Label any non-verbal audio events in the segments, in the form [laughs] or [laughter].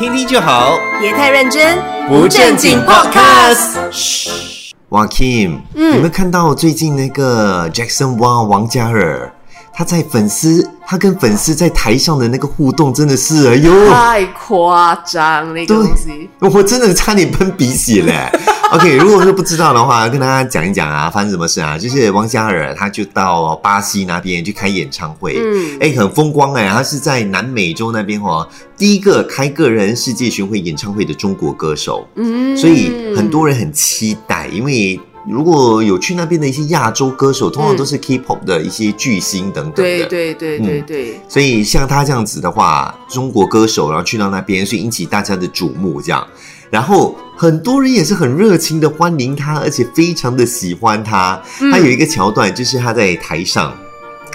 听听就好，别太认真，不正经 Podcast。嘘，哇，Kim，有没有看到最近那个 Jackson Wang 王嘉尔？他在粉丝，他跟粉丝在台上的那个互动，真的是哎呦，太夸张那个东西，我真的差点喷鼻血嘞。[laughs] OK，如果说不知道的话，跟大家讲一讲啊，发生什么事啊？就是王嘉尔，他就到巴西那边去开演唱会，嗯，哎，很风光哎，他是在南美洲那边哦，第一个开个人世界巡回演唱会的中国歌手，嗯，所以很多人很期待，因为。如果有去那边的一些亚洲歌手，通常都是 K-pop 的一些巨星等等的。对对对对对。所以像他这样子的话，中国歌手然后去到那边，所以引起大家的瞩目，这样。然后很多人也是很热情的欢迎他，而且非常的喜欢他。他有一个桥段，就是他在台上。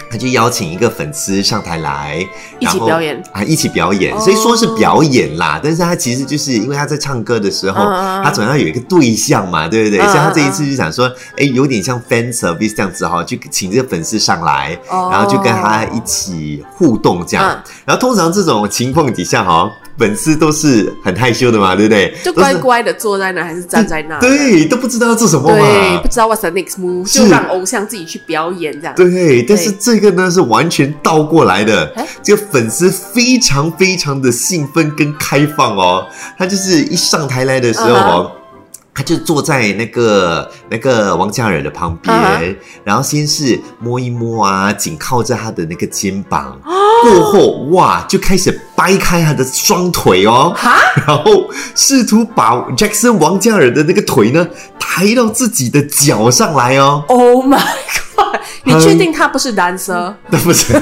他就邀请一个粉丝上台来一起表演啊，一起表演，所以说是表演啦。但是他其实就是因为他在唱歌的时候，他总要有一个对象嘛，对不对？所以他这一次就想说，哎，有点像 fan service 这样子哈，就请这个粉丝上来，然后就跟他一起互动这样。然后通常这种情况底下哈。粉丝都是很害羞的嘛，对不对？就乖乖的坐在那，还是站在那？对，都不知道要做什么嘛。对，不知道 what's the next move，就让偶像自己去表演这样。对，但是这个呢是完全倒过来的。这个粉丝非常非常的兴奋跟开放哦，他就是一上台来的时候哦。他就坐在那个那个王嘉尔的旁边，然后先是摸一摸啊，紧靠着他的那个肩膀，[gasps] 过后哇，就开始掰开他的双腿哦，然后试图把 Jackson 王嘉尔的那个腿呢抬到自己的脚上来哦。Oh my [laughs] god！你确定他不是男生？[laughs] 他不是，[laughs]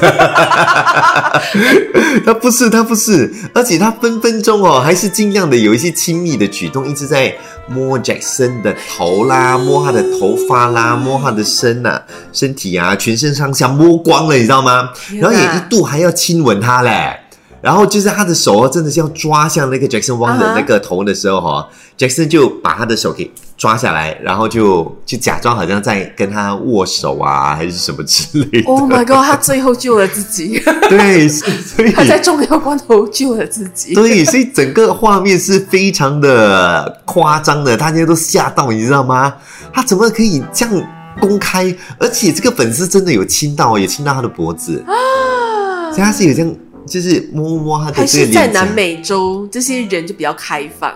他不是，他不是，而且他分分钟哦，还是尽量的有一些亲密的举动，一直在。摸 Jackson 的头啦，摸他的头发啦，摸他的身呐，身体啊，全身上下摸光了，你知道吗？然后也一度还要亲吻他嘞。然后就是他的手真的是要抓向那个 Jackson Wang 的那个头的时候哈，Jackson 就把他的手给抓下来，然后就就假装好像在跟他握手啊，还是什么之类的。Oh my god！他最后救了自己。[laughs] 对，所以他在重要关头救了自己。对，所以整个画面是非常的夸张的，大家都吓到，你知道吗？他怎么可以这样公开？而且这个粉丝真的有亲到，也亲到他的脖子啊，所以他是有这样。就是摸摸他的还是在南美洲，这些人就比较开放，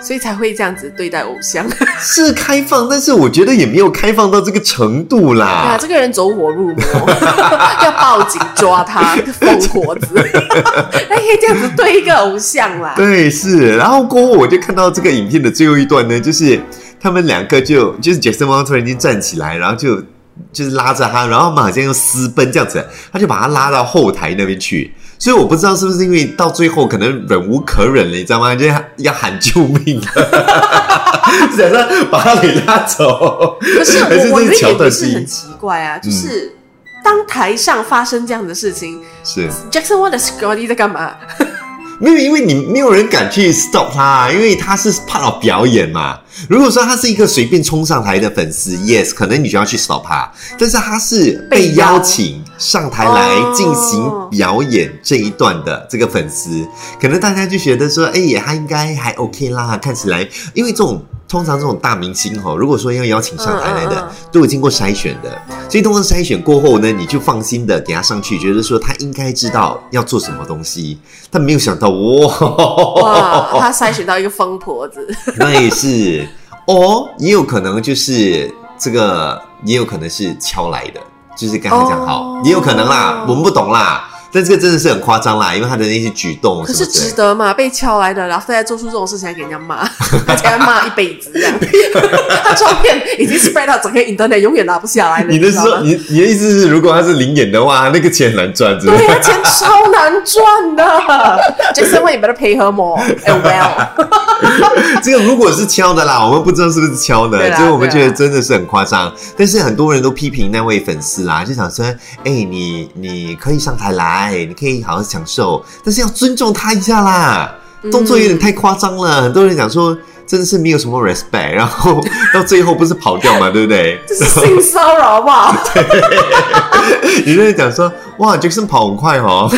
所以才会这样子对待偶像。[laughs] 是开放，但是我觉得也没有开放到这个程度啦。啊，这个人走火入魔，[laughs] 要报警抓他，疯婆子。[laughs] 还可以这样子对一个偶像啦。对，是。然后过后我就看到这个影片的最后一段呢，就是他们两个就就是杰森王突然间站起来，然后就就是拉着他，然后他们好像又私奔这样子，他就把他拉到后台那边去。所以我不知道是不是因为到最后可能忍无可忍了，你知道吗？就要喊救命，想说把他给拉走。可是我我觉得也是很奇怪啊，就是当台上发生这样的事情，是 Jackson One 的 Scotty 在干嘛？没有，因为你没有人敢去 stop 他，因为他是怕表演嘛。如果说他是一个随便冲上台的粉丝，yes，可能你就要去 stop 他。但是他是被邀请上台来进行表演这一段的这个粉丝，可能大家就觉得说，哎，他应该还 OK 啦，看起来，因为这种。通常这种大明星哈，如果说要邀请上台来的，都有经过筛选的，所以通过筛选过后呢，你就放心的给他上去，觉得说他应该知道要做什么东西。但没有想到哇，他筛选到一个疯婆子，那也是。[laughs] 哦，也有可能就是这个，也有可能是敲来的，就是跟他讲好，也有可能啦，我们不懂啦。但这个真的是很夸张啦，因为他的那些举动，可是值得嘛？被敲来的，然后现在做出这种事情还给人家骂，[laughs] 而且骂一辈子这样。[laughs] 他照片已经 spread 到整个 internet，永远拿不下来了。你的说，你你的意思是，如果他是零演的话，那个钱难赚，对，那钱超难赚的。[laughs] Jason，我也不得配合么？Well，这个如果是敲的啦，我们不知道是不是敲的，所以我们觉得真的是很夸张。但是很多人都批评那位粉丝啦，就想说，哎，你你可以上台来。哎，你可以好好享受，但是要尊重他一下啦。动作有点太夸张了，很多人讲说真的是没有什么 respect，然后 [laughs] 到最后不是跑掉嘛，对不对？这是性骚扰，好不好？有人讲说哇，Jackson 跑很快哦。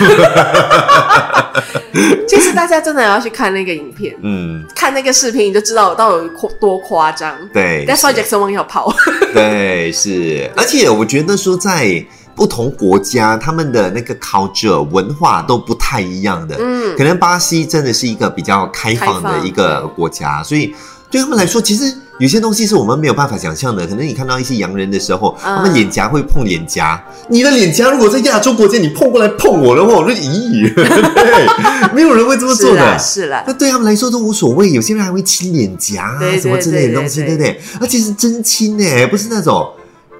其 [laughs] 实大家真的要去看那个影片，嗯，看那个视频，你就知道到底有多夸张。对，That's why Jackson Wang 要跑。对，是，而且我觉得说在不同国家，他们的那个 culture 文化都不太一样的。嗯可能巴西真的是一个比较开放的一个国家，所以对他们来说，其实有些东西是我们没有办法想象的。可能你看到一些洋人的时候，嗯他们脸颊会碰脸颊，你的脸颊如果在亚洲国家，你碰过来碰我的话，我就咦，对，[laughs] 没有人会这么做的。是了。那对他们来说都无所谓，有些人还会亲脸颊啊什么之类的东西，对不对？而且是真亲呢，不是那种，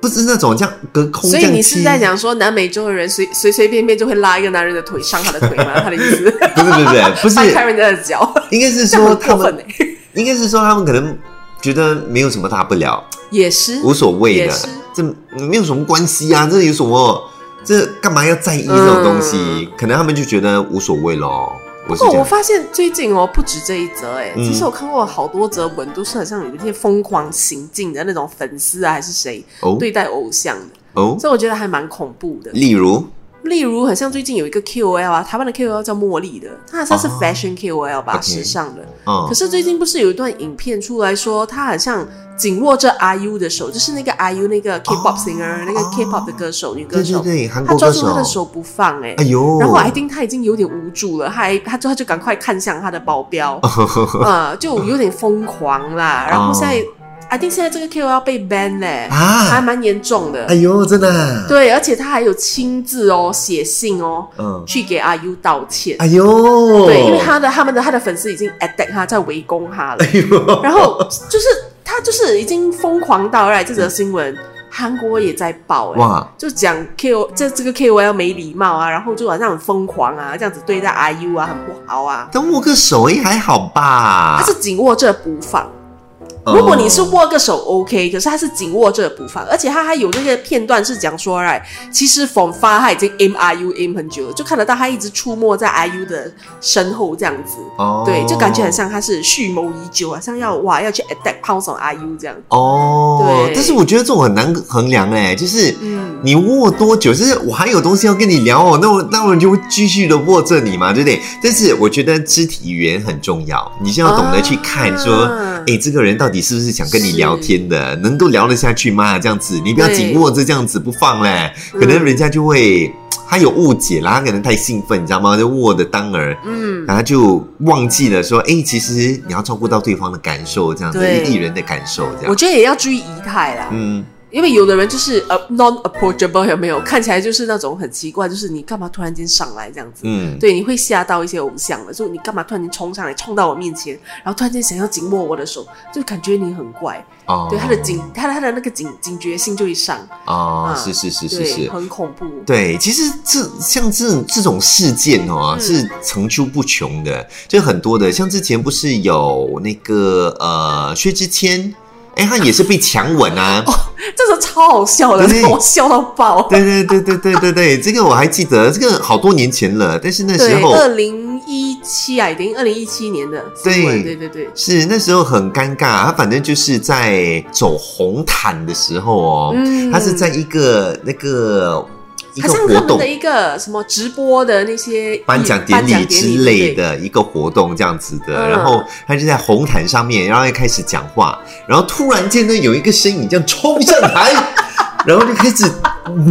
不是那种这样隔空。所以你是在讲说南美洲的人随随随便便就会拉一个男人的腿伤他的腿吗？他的意思？不是不是不是不是 [laughs] 掰开人家的脚，应该是说他们 [laughs] 应该是说他们可能觉得没有什么大不了，也是无所谓的，这没有什么关系啊，这有什么？这干嘛要在意这种东西？可能他们就觉得无所谓咯。不过我发现最近哦，不止这一则哎、嗯。其实我看过好多则文，都是很像有一些疯狂行径的那种粉丝啊，还是谁哦。对待偶像的，哦，所以我觉得还蛮恐怖的。例如例如，很像最近有一个 KOL 啊，台湾的 KOL 叫茉莉的，她好像是哦。fashion KOL 吧时尚的。嗯。可是最近不是有一段影片出来说，她好像紧握着 IU 的手，就是那个 IU 那个 K-pop singer，、那个 K-pop 的歌手女歌手，对对对，韩她抓住国歌手，她的手不放、哎、哎呦，然后 I think 他已经有点无助了，他还她就她就赶快看向她的保镖，[laughs] 呃，就有点疯狂啦。然后现在、I think 现在这个 KOL 被 ban 嘞、还啊，蛮严重的。哎呦，真的啊，对，而且他还有亲自哦写信哦，嗯，去给阿 U 道歉。哎呦，对，因为他的他们的他的粉丝已经 attack 他，在围攻他了。哎呦，然后就是他就是已经疯狂到，来这则新闻韩国也在报哎、哇，就讲 KO 这这个 KOL 没礼貌啊，然后就好像很疯狂啊，这样子对待 IU 啊，很不好啊。但握个手也还好吧他。是紧握着不放。哦如果你是握个手 OK，可是他是紧握着不放，而且他还有那个片段是讲说，哎，其实冯发他已经 aim IU aim 很久了，就看得到他一直出没在 IU 的身后这样子。哦对，就感觉很像他是蓄谋已久，好像要哇要去 attack 抛手 IU 这样。哦，对但是我觉得这种很难衡量哎，就是嗯你握多久，就是我还有东西要跟你聊哦，那我那我就会继续的握着你嘛，对不对？但是我觉得肢体语言很重要，你是要懂得去看说，啊哎、这个人到底是不是想跟你聊天的，能够聊得下去吗？这样子，你不要紧握着这样子不放嘞，嗯可能人家就会。[tsk] 他有误解啦，他可能太兴奋，你知道吗？就握的当儿，嗯，然后就忘记了说，哎、其实你要照顾到对方的感受，这样子，对艺人的感受，这样我。觉得也要注意仪态啦。嗯，因为有的人就是呃 non approachable 有没有？看起来就是那种很奇怪，就是你干嘛突然间上来这样子？嗯，对，你会吓到一些偶像的，就你干嘛突然间冲上来，冲到我面前，然后突然间想要紧握我的手，就感觉你很怪。哦，对，他的警，他的他的那个警警觉性就会上，哦，啊是是是是，是，很恐怖。对，其实这像这种这种事件哦，嗯是层出不穷的，就很多的。像之前不是有那个呃薛之谦，哎，他也是被强吻啊。这个超好笑的，我笑到爆。对对对对对对对，这个我还记得，这个好多年前了，但是那时，候二零一七啊，已经二零一七年的，对对对对，是那时候很尴尬，他反正就是在走红毯的时候哦，嗯。他是在一个那个一好个活动像他们的。一个什么直播的那些颁奖典礼之类，的一个活动这样子的，嗯然后他就在红毯上面，然后又开始讲话，然后突然间呢，有一个身影这样冲上台，[laughs] 然后就开始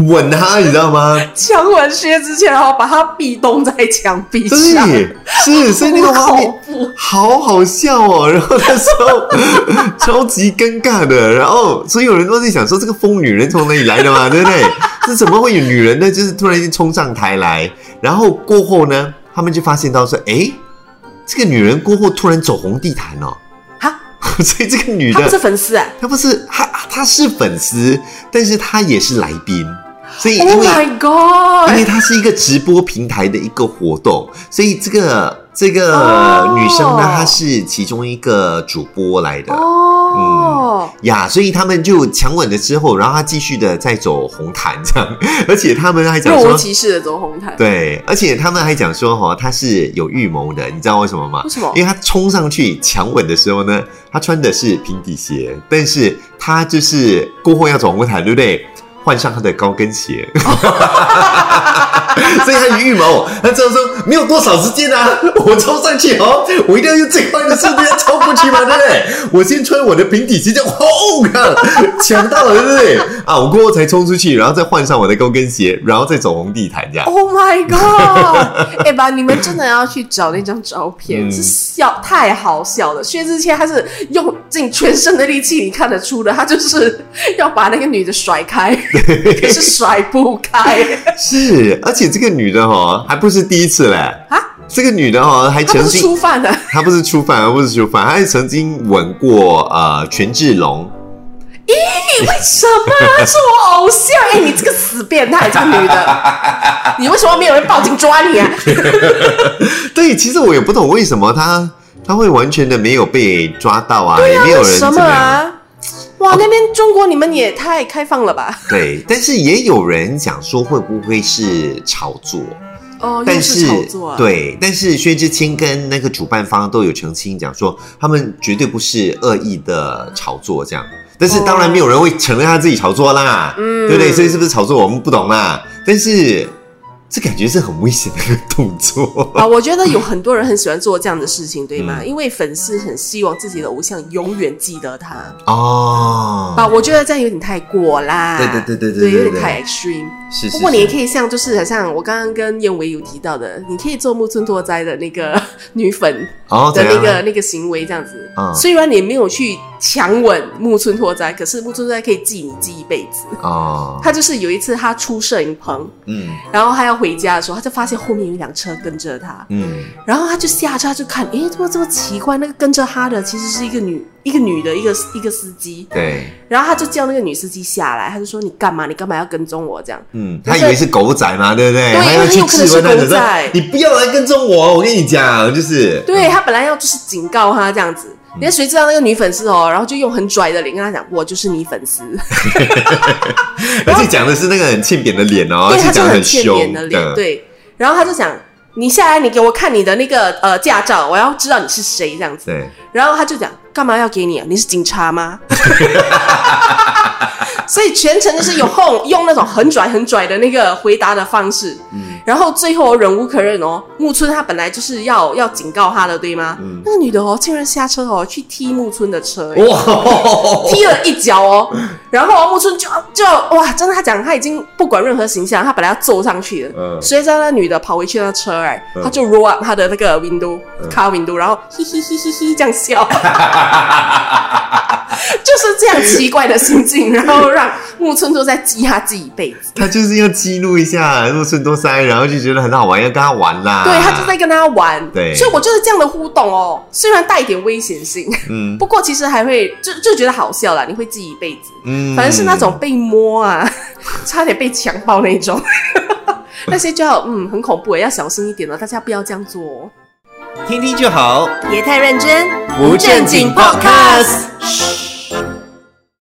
吻他，你知道吗？强吻薛之谦，然后把他壁咚在墙壁上，对，是，所以那个画面。好好笑哦。[laughs] 然后那时候超级尴尬的，然后所有人都在想说这个疯女人从哪里来的嘛，对不对？这怎么会有女人呢？就是突然间冲上台来，然后过后呢，他们就发现到说，哎，这个女人过后突然走红地毯哦，哈，[laughs] 所以这个女的她不是粉丝啊她不是她她是粉丝，但是她也是来宾，所以因！Oh 为。my 因！为它是一个直播平台的一个活动，所以这个这个哦女生呢，她是其中一个主播来的。哦，呀，所以他们就强吻了之后，然后她继续的在走红毯这样，而且他们还讲若无说，其事的走红毯，对，而且他们还讲说，哈，她是有预谋的，你知道为什么吗？为什么因为她冲上去强吻的时候呢，她穿的是平底鞋，但是她就是过后要走红毯，对不对？换上她的高跟鞋，[laughs] [laughs] 所以他有预谋，他知道说没有多少时间啊，[laughs] 我冲上去哦，我一定要用最快的速度要冲过去嘛，对不对？[laughs] 我先穿我的平底鞋，就轰，看抢到了，对不对？啊，我过后才冲出去，然后再换上我的高跟鞋，然后再走红地毯这样。Oh my god！哎吧，你们真的要去找那张照片，嗯是笑太好笑了。薛之谦他是用尽全身的力气，你看得出的，他就是要把那个女的甩开，可是甩不开是，而且这个女的哈、还不是第一次嘞。啊！这个女的哈、还他不是曾经，初犯的，她不是初犯，而不是初犯，她还曾经吻过呃权志龙。咦为什么是我偶像？[laughs] 哎、你这个死变态，这个女的，你为什么没有人报警抓你啊？[laughs] 对，其实我也不懂为什么她她会完全的没有被抓到啊，也没有人什么怎么样。啊？哇，那边中国你们也太开放了吧？[laughs] 对，但是也有人讲说会不会是炒作？哦，但是炒作啊！，对，但是薛之谦跟那个主办方都有澄清，讲说他们绝对不是恶意的炒作这样。但是当然没有人会承认他自己炒作啦，嗯对不对？所以是不是炒作我们不懂啦。但是这感觉是很危险的一个动作。啊，[laughs] 我觉得有很多人很喜欢做这样的事情，对吗？嗯因为粉丝很希望自己的偶像永远记得他。哦，啊，我觉得这样有点太过啦。对对对对对对，对对有点太 extreme。是是不过你也可以像，就是很像我刚刚跟燕维有提到的，你可以做木村拓哉的那个 [laughs] 女粉哦，的那个那个行为，这样子。嗯。虽然你没有去强吻木村拓哉，可是木村拓哉可以记你记一辈子。哦，[laughs] 他就是有一次他出摄影棚，嗯。然后他要回家的时候，他就发现后面有一辆车跟着他，嗯。然后他就下车他就看，诶，怎么这么奇怪？那个跟着他的其实是一个女，一个女的，一个一个司机。对，然后他就叫那个女司机下来，他就说：“你干嘛？你干嘛要跟踪我？”这样。嗯，他以为是狗仔嘛，对不对？对他有可能是狗仔你不要来跟踪我，我跟你讲，就是对他本来要就是警告他这样子，你看谁知道那个女粉丝哦，然后就用很拽的脸跟他讲：“我就是你粉丝。[laughs] 而且讲的是那个很欠扁的脸哦，而对，且讲得他就很欠凶扁的脸。的，对，然后他就讲：“你下来，你给我看你的那个呃驾照，我要知道你是谁这样子。”对，然后他就讲：“干嘛要给你啊？你是警察吗？” [laughs] 所以全程就是有用用那种很拽很拽的那个回答的方式，嗯。然后最后忍无可忍哦，木村他本来就是要要警告他的，对吗？嗯。那个女的哦，竟然下车哦去踢木村的车，踢了一脚哦，然后木村就就哇，真的他讲他已经不管任何形象，他本来要揍上去的，嗯。谁知道那女的跑回去那车哎，嗯。他就 roll up 他的那个 window car window，然后嘿嘿嘿嘿嘿这样笑，[laughs] 就是这样奇怪的心境，然后让木村拓哉记他记一辈子。他就是要激怒一下木村多三，然后就觉得很好玩，要跟他玩啦。对他就在跟他玩，对所以我就是这样的互动哦，虽然带一点危险性，嗯不过其实还会就就觉得好笑啦，你会记一辈子。嗯反正是那种被摸啊，[laughs] 差点被强暴那种，[laughs] 那些就要嗯很恐怖，要小心一点了，大家不要这样做哦。听听就好，别太认真，不正经 podcast。